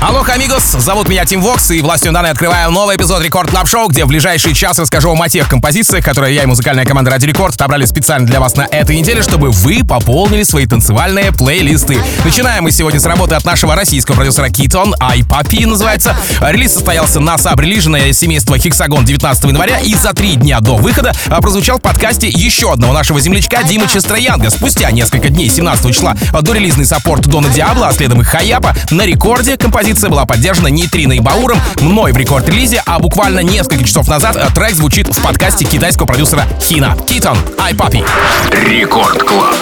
Алло, амигос, зовут меня Тим Вокс, и властью данной открываю новый эпизод Record Club Show, где в ближайший час расскажу вам о тех композициях, которые я и музыкальная команда Радио Рекорд отобрали специально для вас на этой неделе, чтобы вы пополнили свои танцевальные плейлисты. Начинаем мы сегодня с работы от нашего российского продюсера Китон, Ay Papi называется. Релиз состоялся на саб-релиженное семейство Hexagon 19 января, и за три дня до выхода а, прозвучал в подкасте еще одного нашего землячка Димы Честроянга. Спустя несколько дней, 17 числа, дорелизный саппорт Don Diablo, а следом и Хаяпа, на рекорде композиция композиция была поддержана Нейтрино и Бауром мной в рекорд-релизе, а буквально несколько часов назад э, трек звучит в подкасте китайского продюсера Хина. Китон, Ay Papi. Record Club.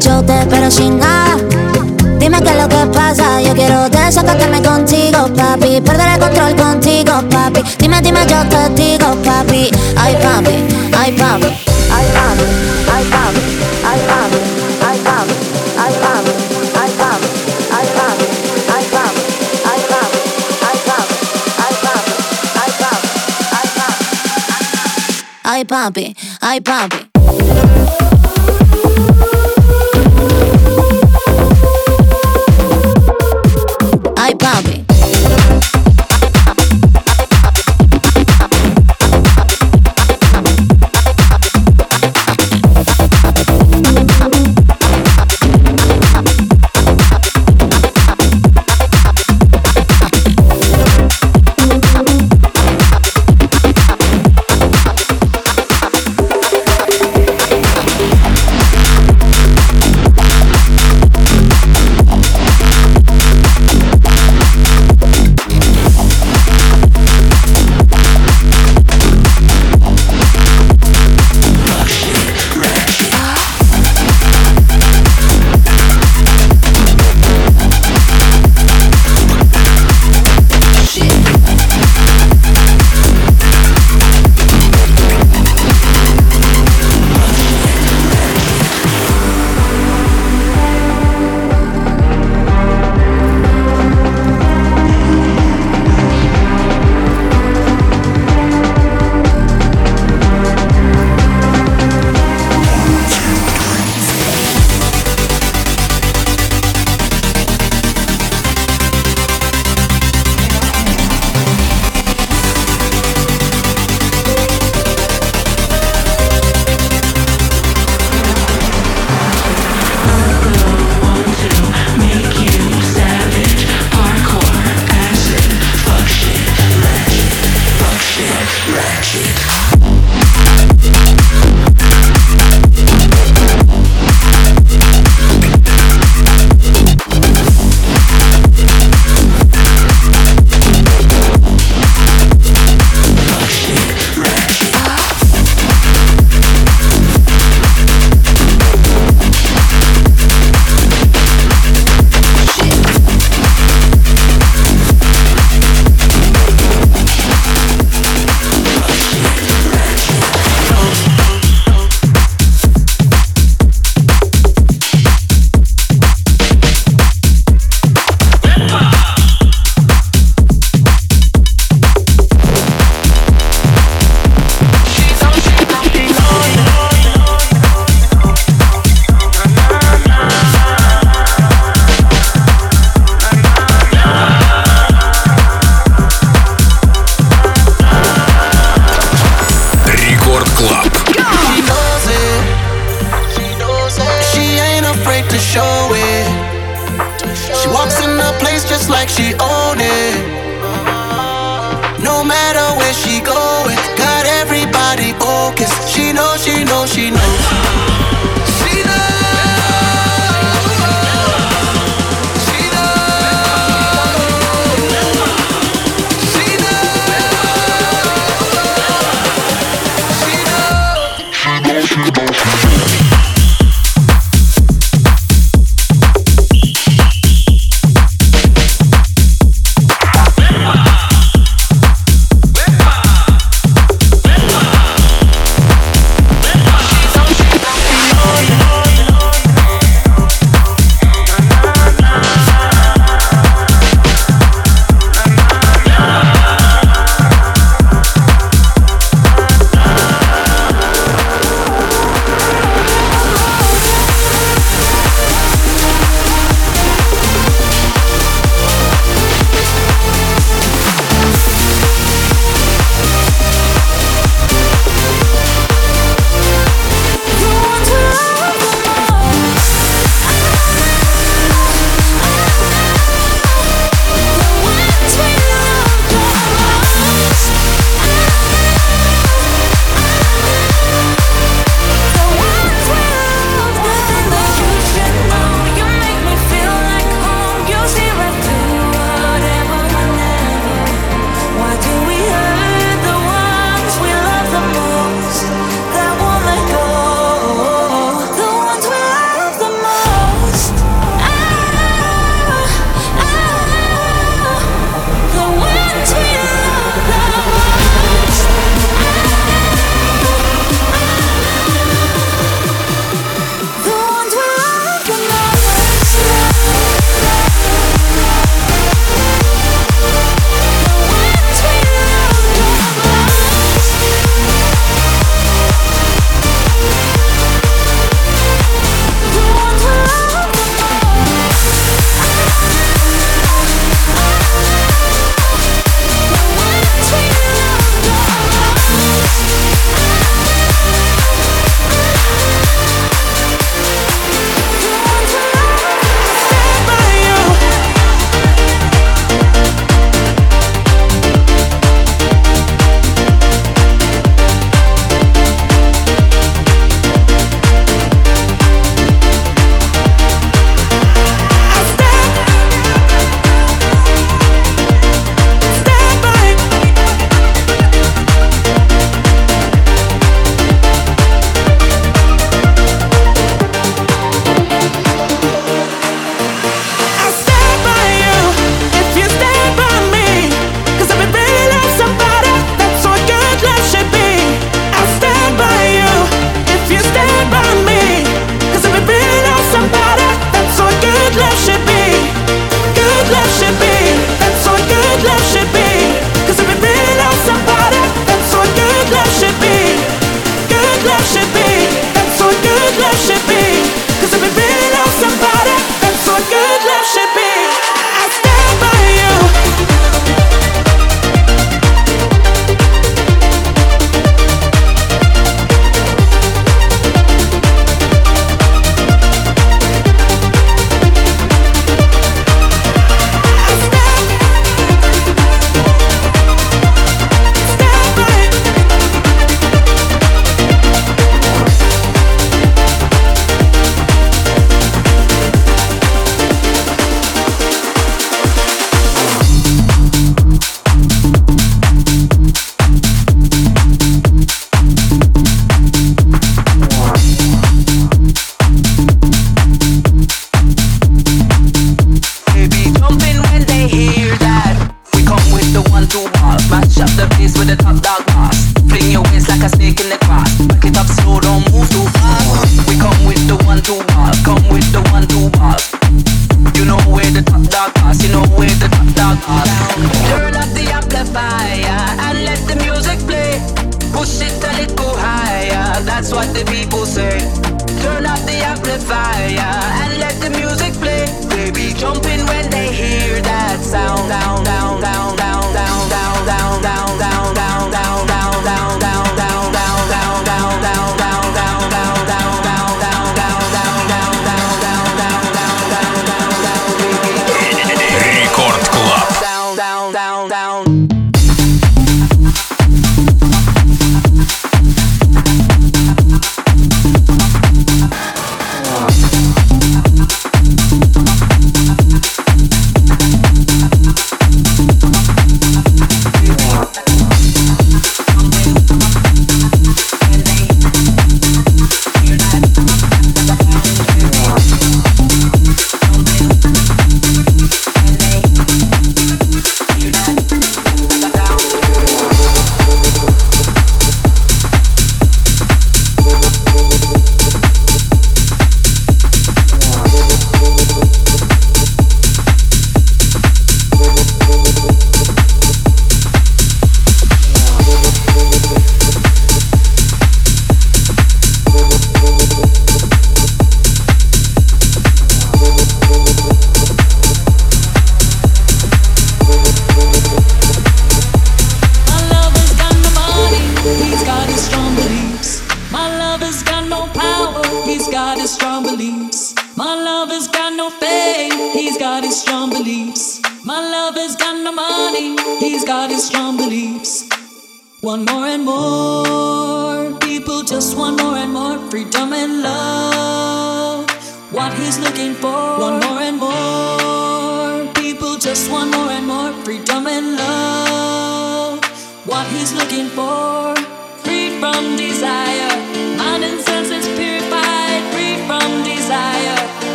Yo te espero sin nada. Dime qué es lo que pasa, yo quiero desacatarme contigo, papi, perder el control contigo, papi. Dime, dime, yo te digo, papi, ay papi, ay papi, ay papi, ay papi, ay papi, ay ay papi.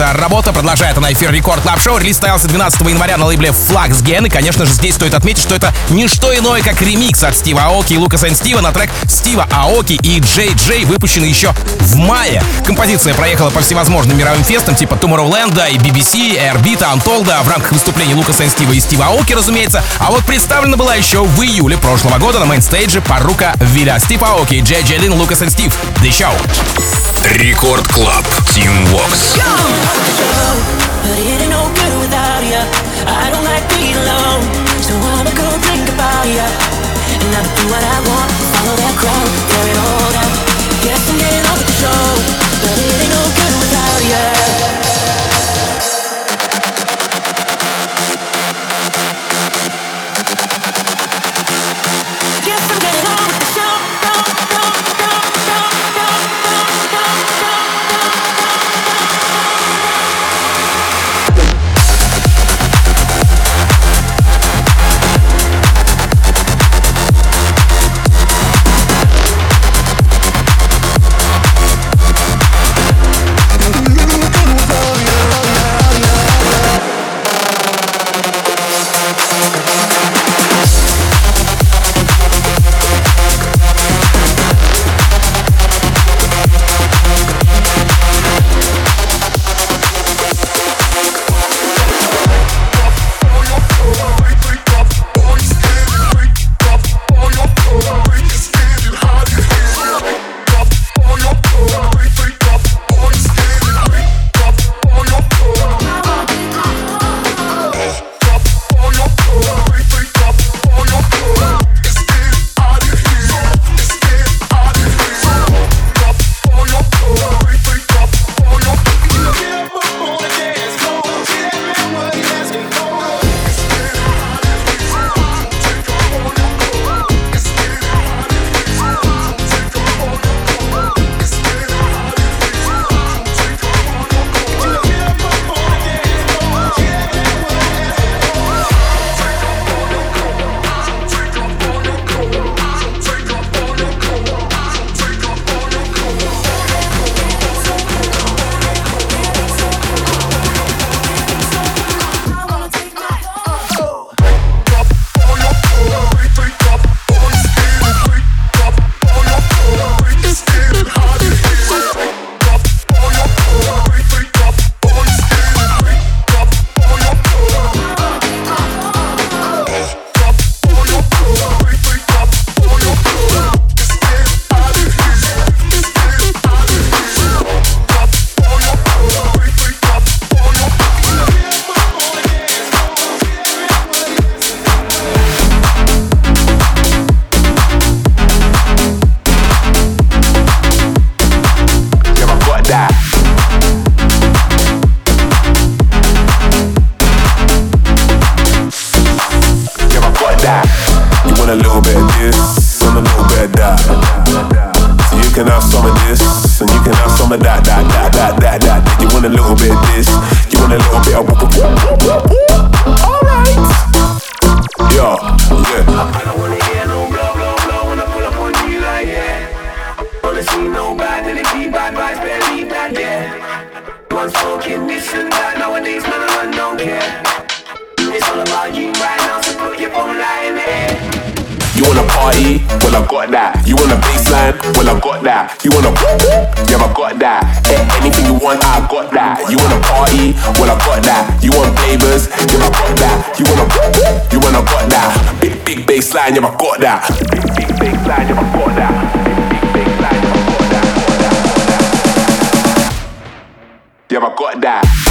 называется работа. Продолжает она эфир Record Club Show. Релиз состоялся 12 января на лейбле Flax Gen. И, конечно же, здесь стоит отметить, что это не что иное, как ремикс от Стива Аоки и Лукаса Стива на трек Стива Аоки и Джей Джей, выпущенный еще в мае. Композиция проехала по всевозможным мировым фестам, типа Tomorrowland и BBC, Airbeat, Untold, а в рамках выступлений Лука Стива и Стива Аоки, разумеется. А вот представлена была еще в июле прошлого года на мейнстейдже Parookaville, Стива Аоки, Джей Джелин, Лукас и Стив. The Show. Рекорд Клаб. Team Vox. And I'ma do what I want, follow that crowd. got that.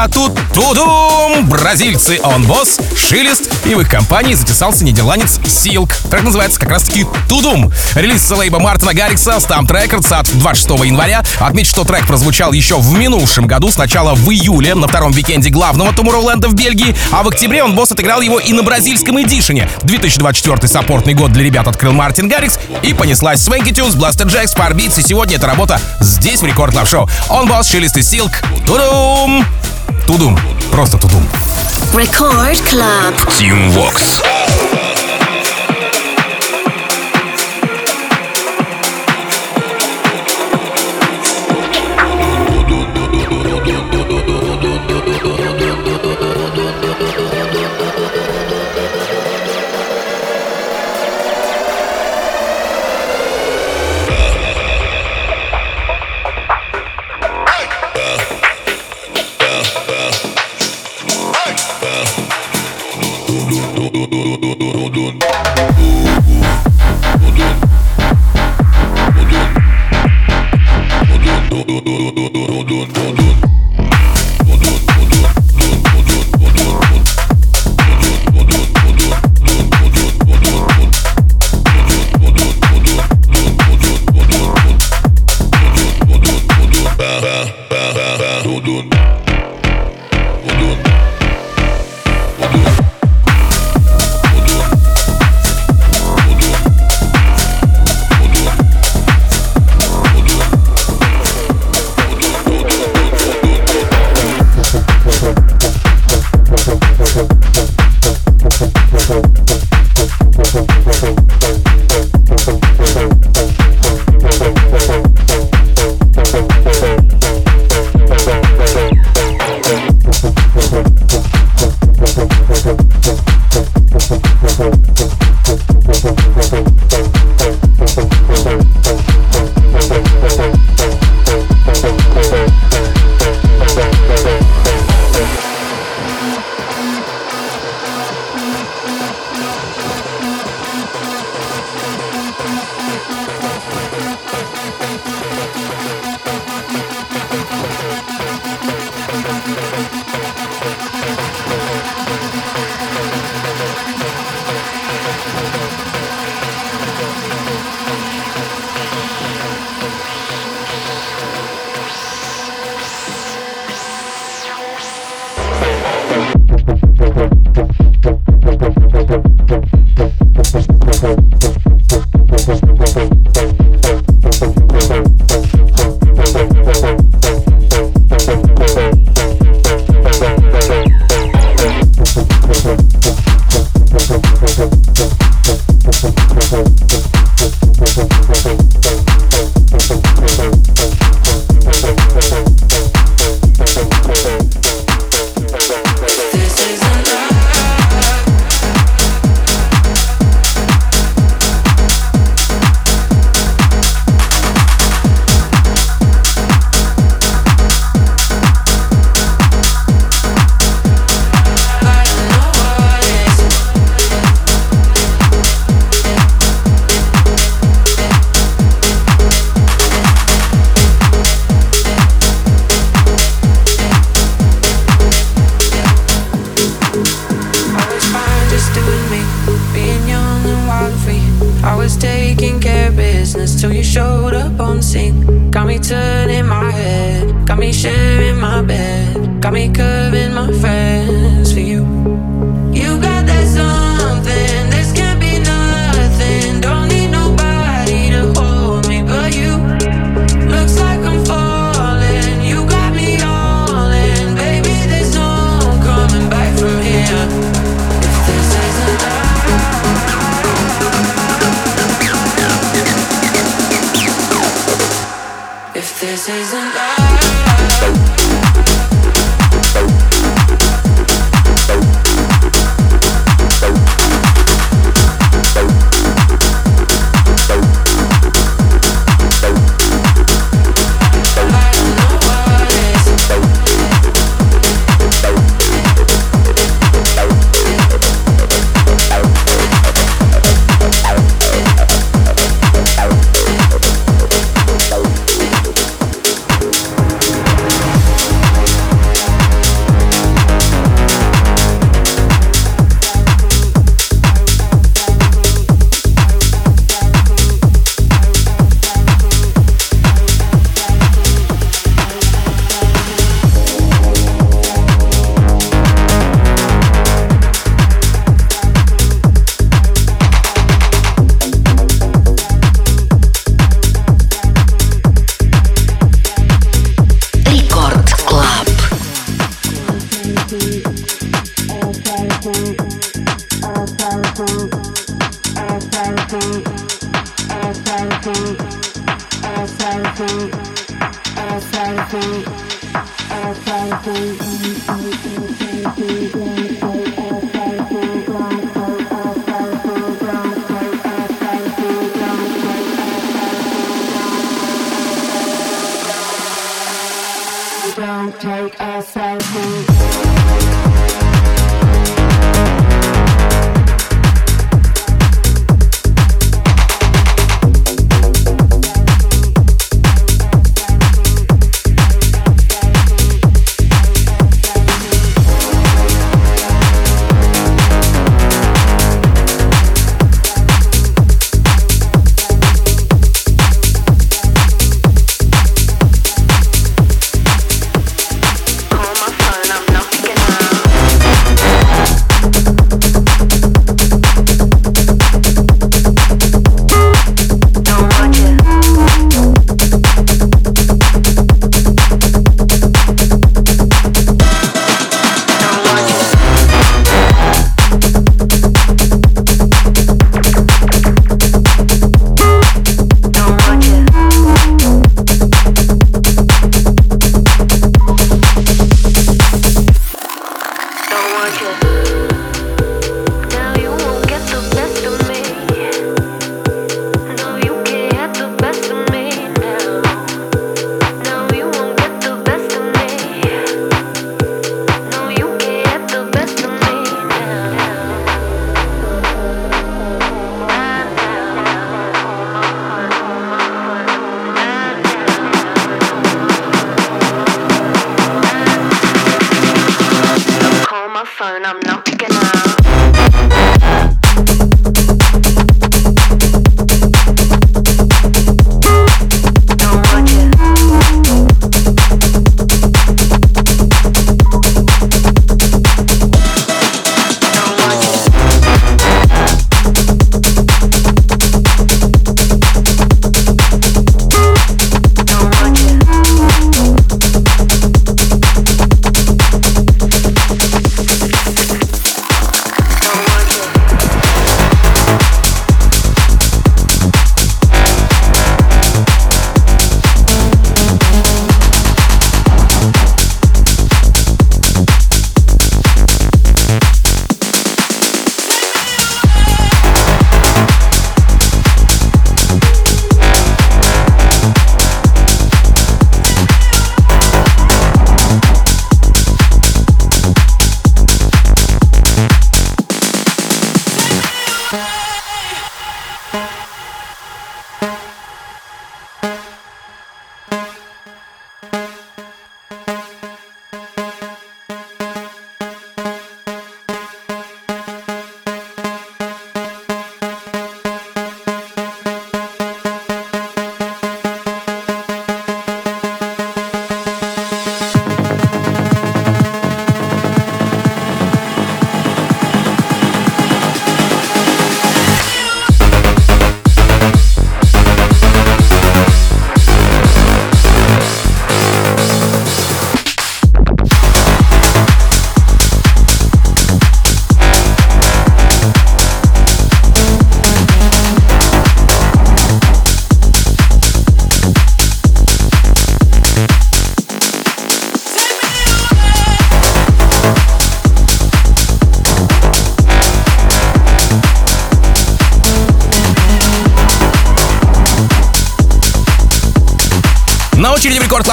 А тут Tudum! Бразильцы Öwnboss, Шилест и в их компании затесался нидерландец Силк. Так называется как раз таки Tudum. Релиз лейбла Мартина Гаррикса STMPD Records от 26 января. Отмечу, что трек прозвучал еще в минувшем году, сначала в июле на втором викенде главного Tomorrowland в Бельгии, а в октябре Öwnboss отыграл его и на бразильском эдишене. 2024 саппортный год для ребят открыл Мартин Гаррикс и понеслась Swanky Tunes, Blasterjaxx, Firebeatz, и сегодня эта работа здесь в Record Club Show. Öwnboss, Шилест и Силк. Тудум! Тудум. Просто тудум. Record Club. Team Vox. This isn't love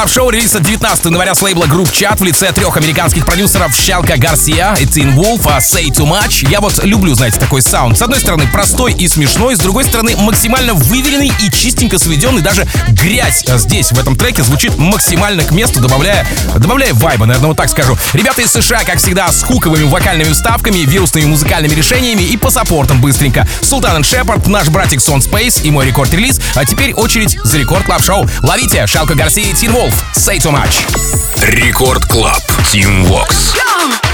Club Show релиз от 19 января с лейбла Group Chat в лице трех американских продюсеров Щалка Гарсия и Teen Wolf, а Say Too Much. Я вот люблю, знаете, такой саунд. С одной стороны простой и смешной, с другой стороны максимально выверенный и чистенько сведенный. Даже грязь здесь, в этом треке, звучит максимально к месту, добавляя, добавляя вайба, наверное, вот так скажу. Ребята из США, как всегда, с хуковыми вокальными вставками, вирусными музыкальными решениями и по саппортам быстренько. Султан Шепард, наш братик Сон Space и мой рекорд-релиз. А теперь очередь за Record Club Show Ловите, Шалка Гарсия и Teen Wolf. Say too much. Рекорд Клаб. Team Vox. you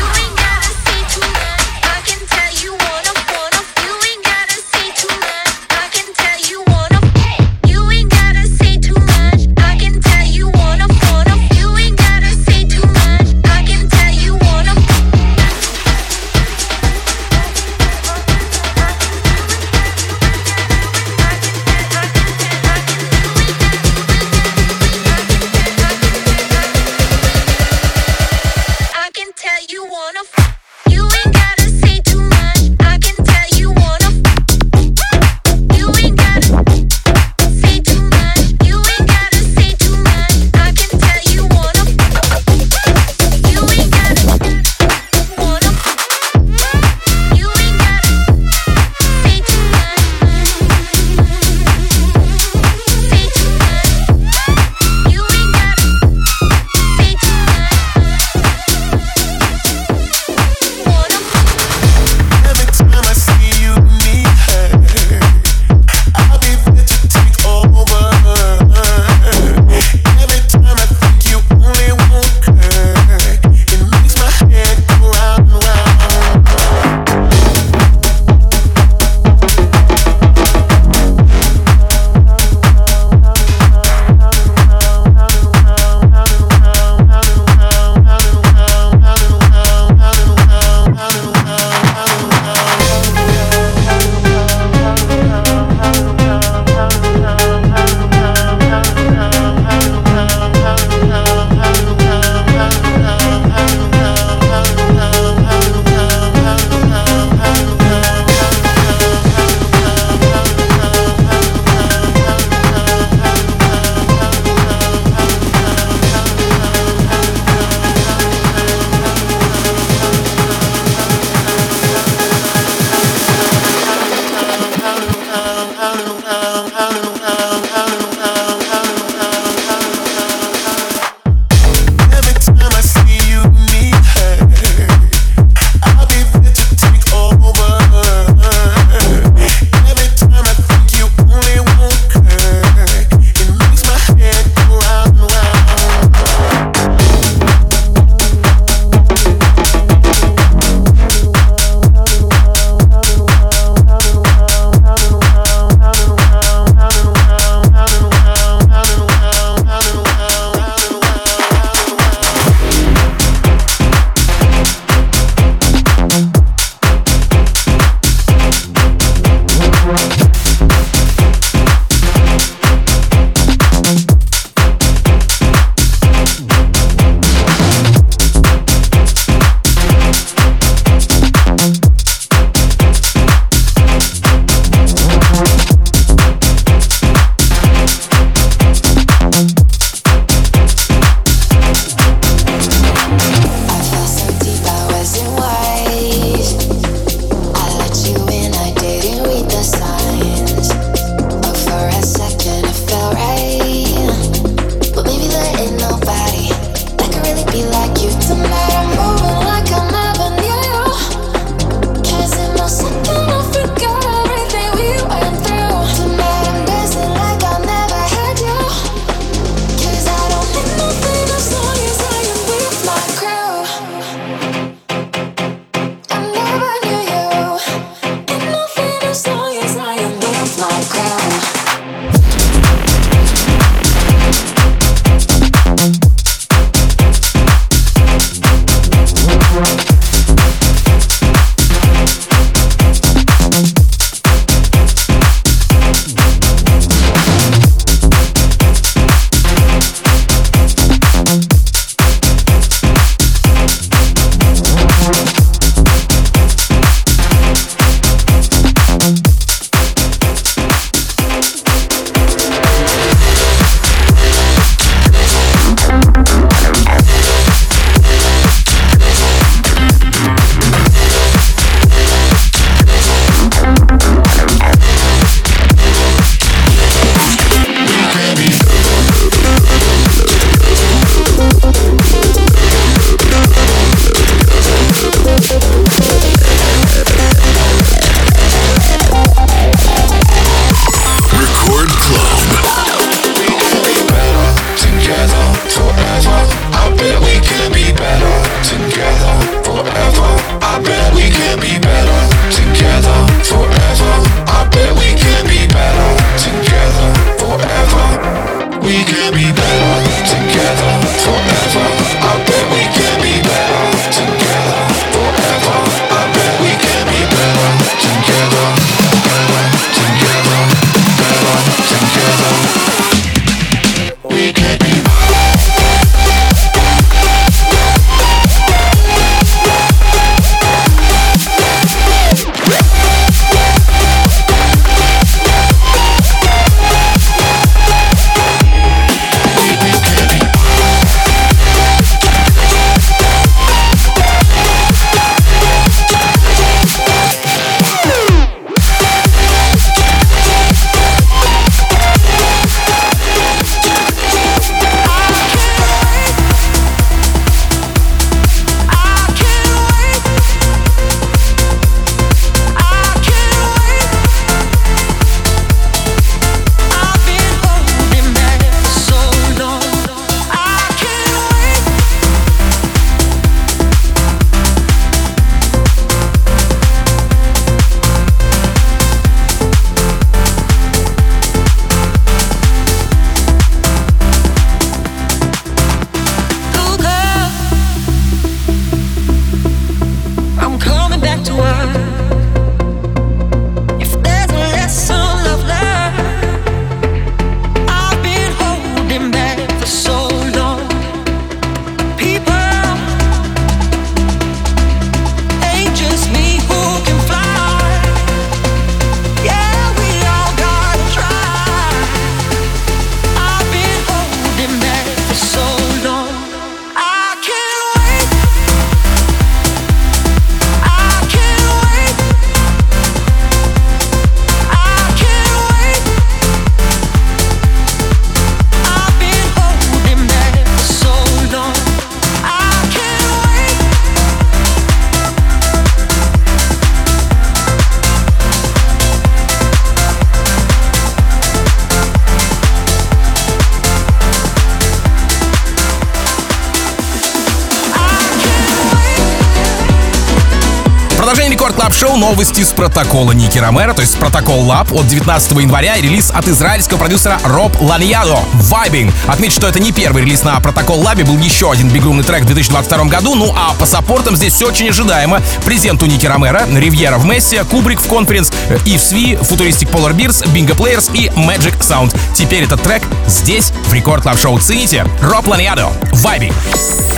Рекорд Клаб Шоу новости с протокола Ники Ромеро, то есть протокол Лаб от 19 января и релиз от израильского продюсера Роб Ланьядо «Vibing». Отмечу, что это не первый релиз на протокол Лабе, был еще один бигрумный трек в 2022 году, ну а по саппортам здесь все очень ожидаемо. Презент у Ники Ромеро, Ривьера в Мессе, Кубрик в Конференс, Ив Сви, Футуристик Polar Beers, Bingo Players и Magic Sound. Теперь этот трек здесь, в Рекорд Клаб Шоу. Цените. Роб Ланьядо «Vibing».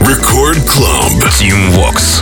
Record Club. Team Vox.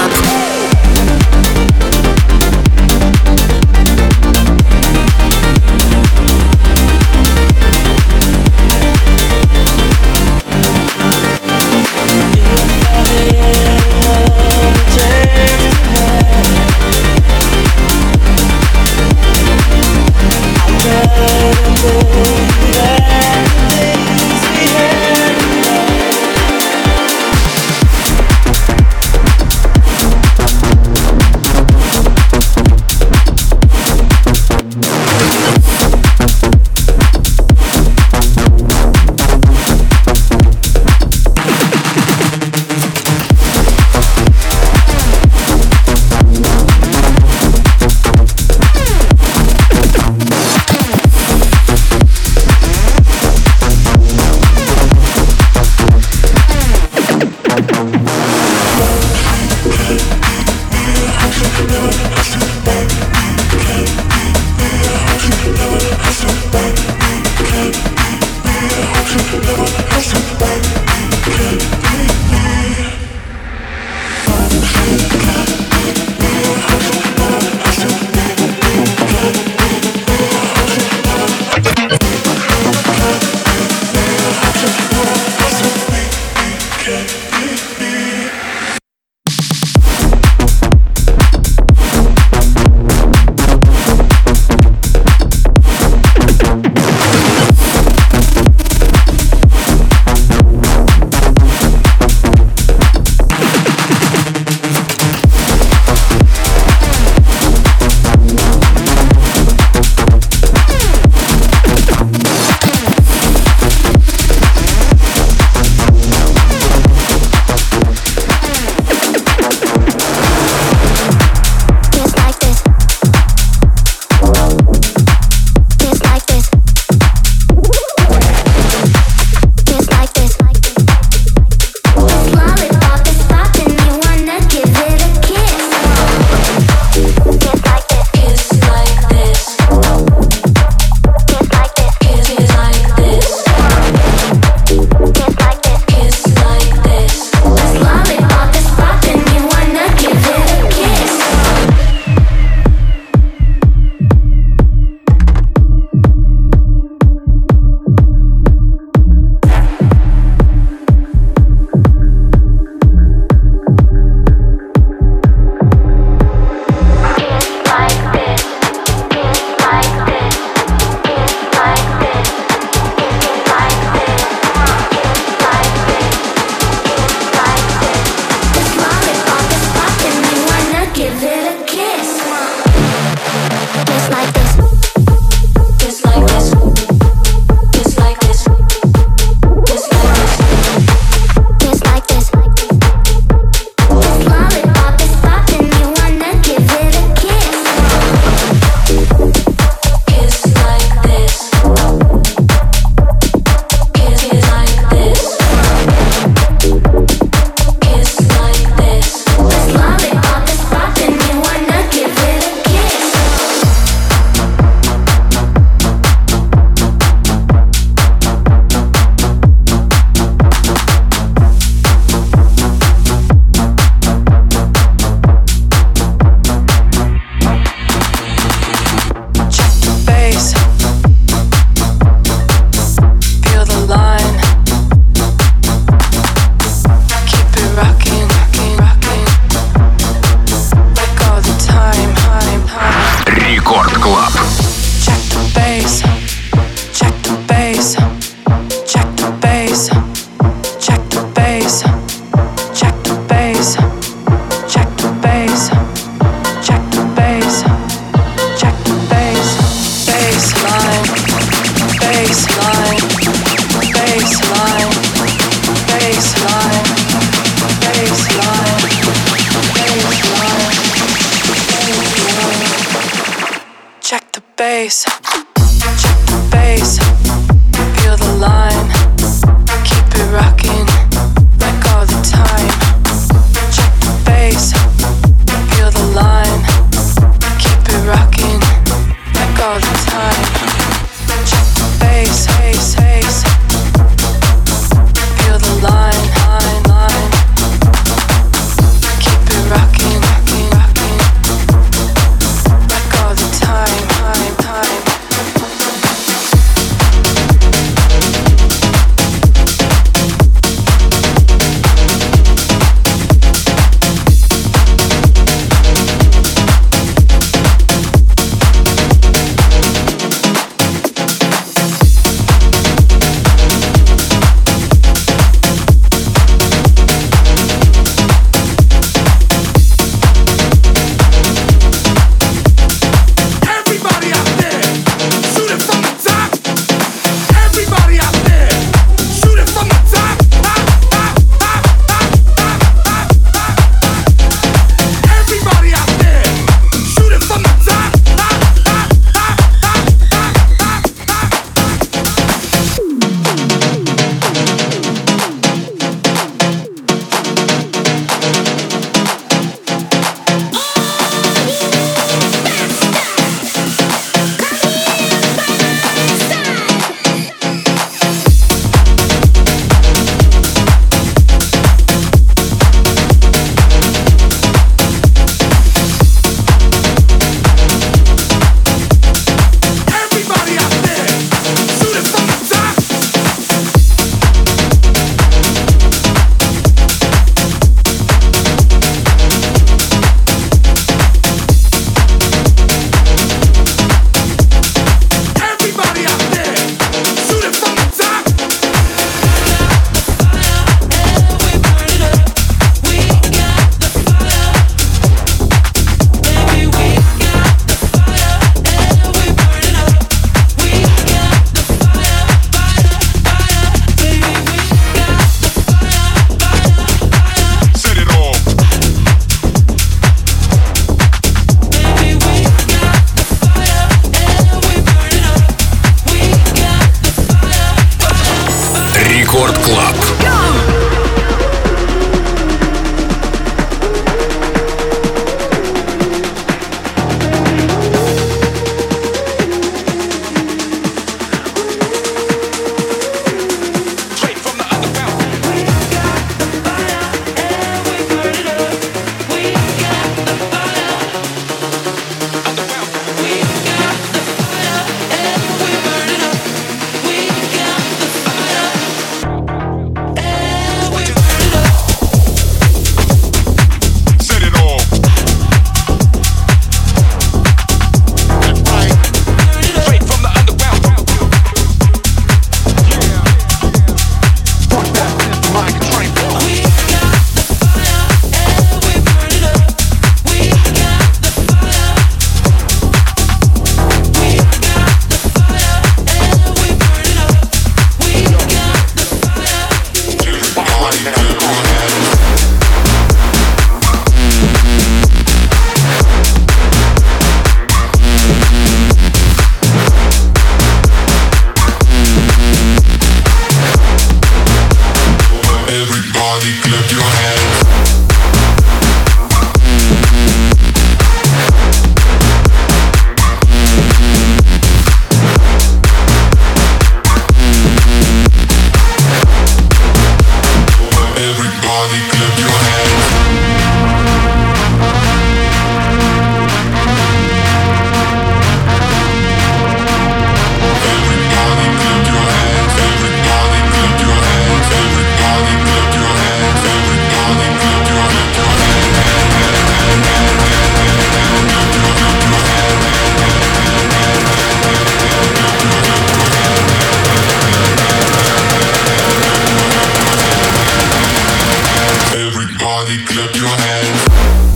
Everybody clap your hands.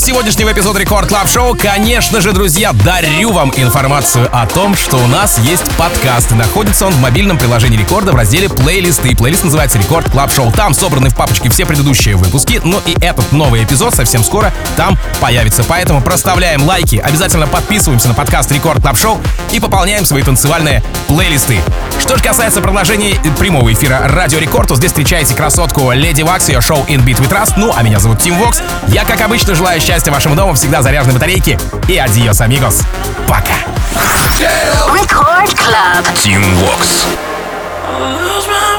Сегодняшнего эпизода Record Club Show, конечно же, друзья, дарю вам информацию о том, что у нас есть подкаст. Находится он в мобильном приложении Рекорда в разделе плейлисты. Плейлист называется Record Club Show. Там собраны в папочке все предыдущие выпуски, ну и этот новый эпизод совсем скоро там появится. Поэтому проставляем лайки, обязательно подписываемся на подкаст Record Club Show и пополняем свои танцевальные плейлисты. Что же касается продолжения прямого эфира Радио Рекорд, то здесь встречаете красотку Lady Waks, ее шоу In Beat We Trust. Ну, а меня зовут Тим Вокс. Я, как обычно, желаю счастья вашему дому, всегда заряженной батарейки. И адиос, амигос. Пока. Team Vox. Lose my breath.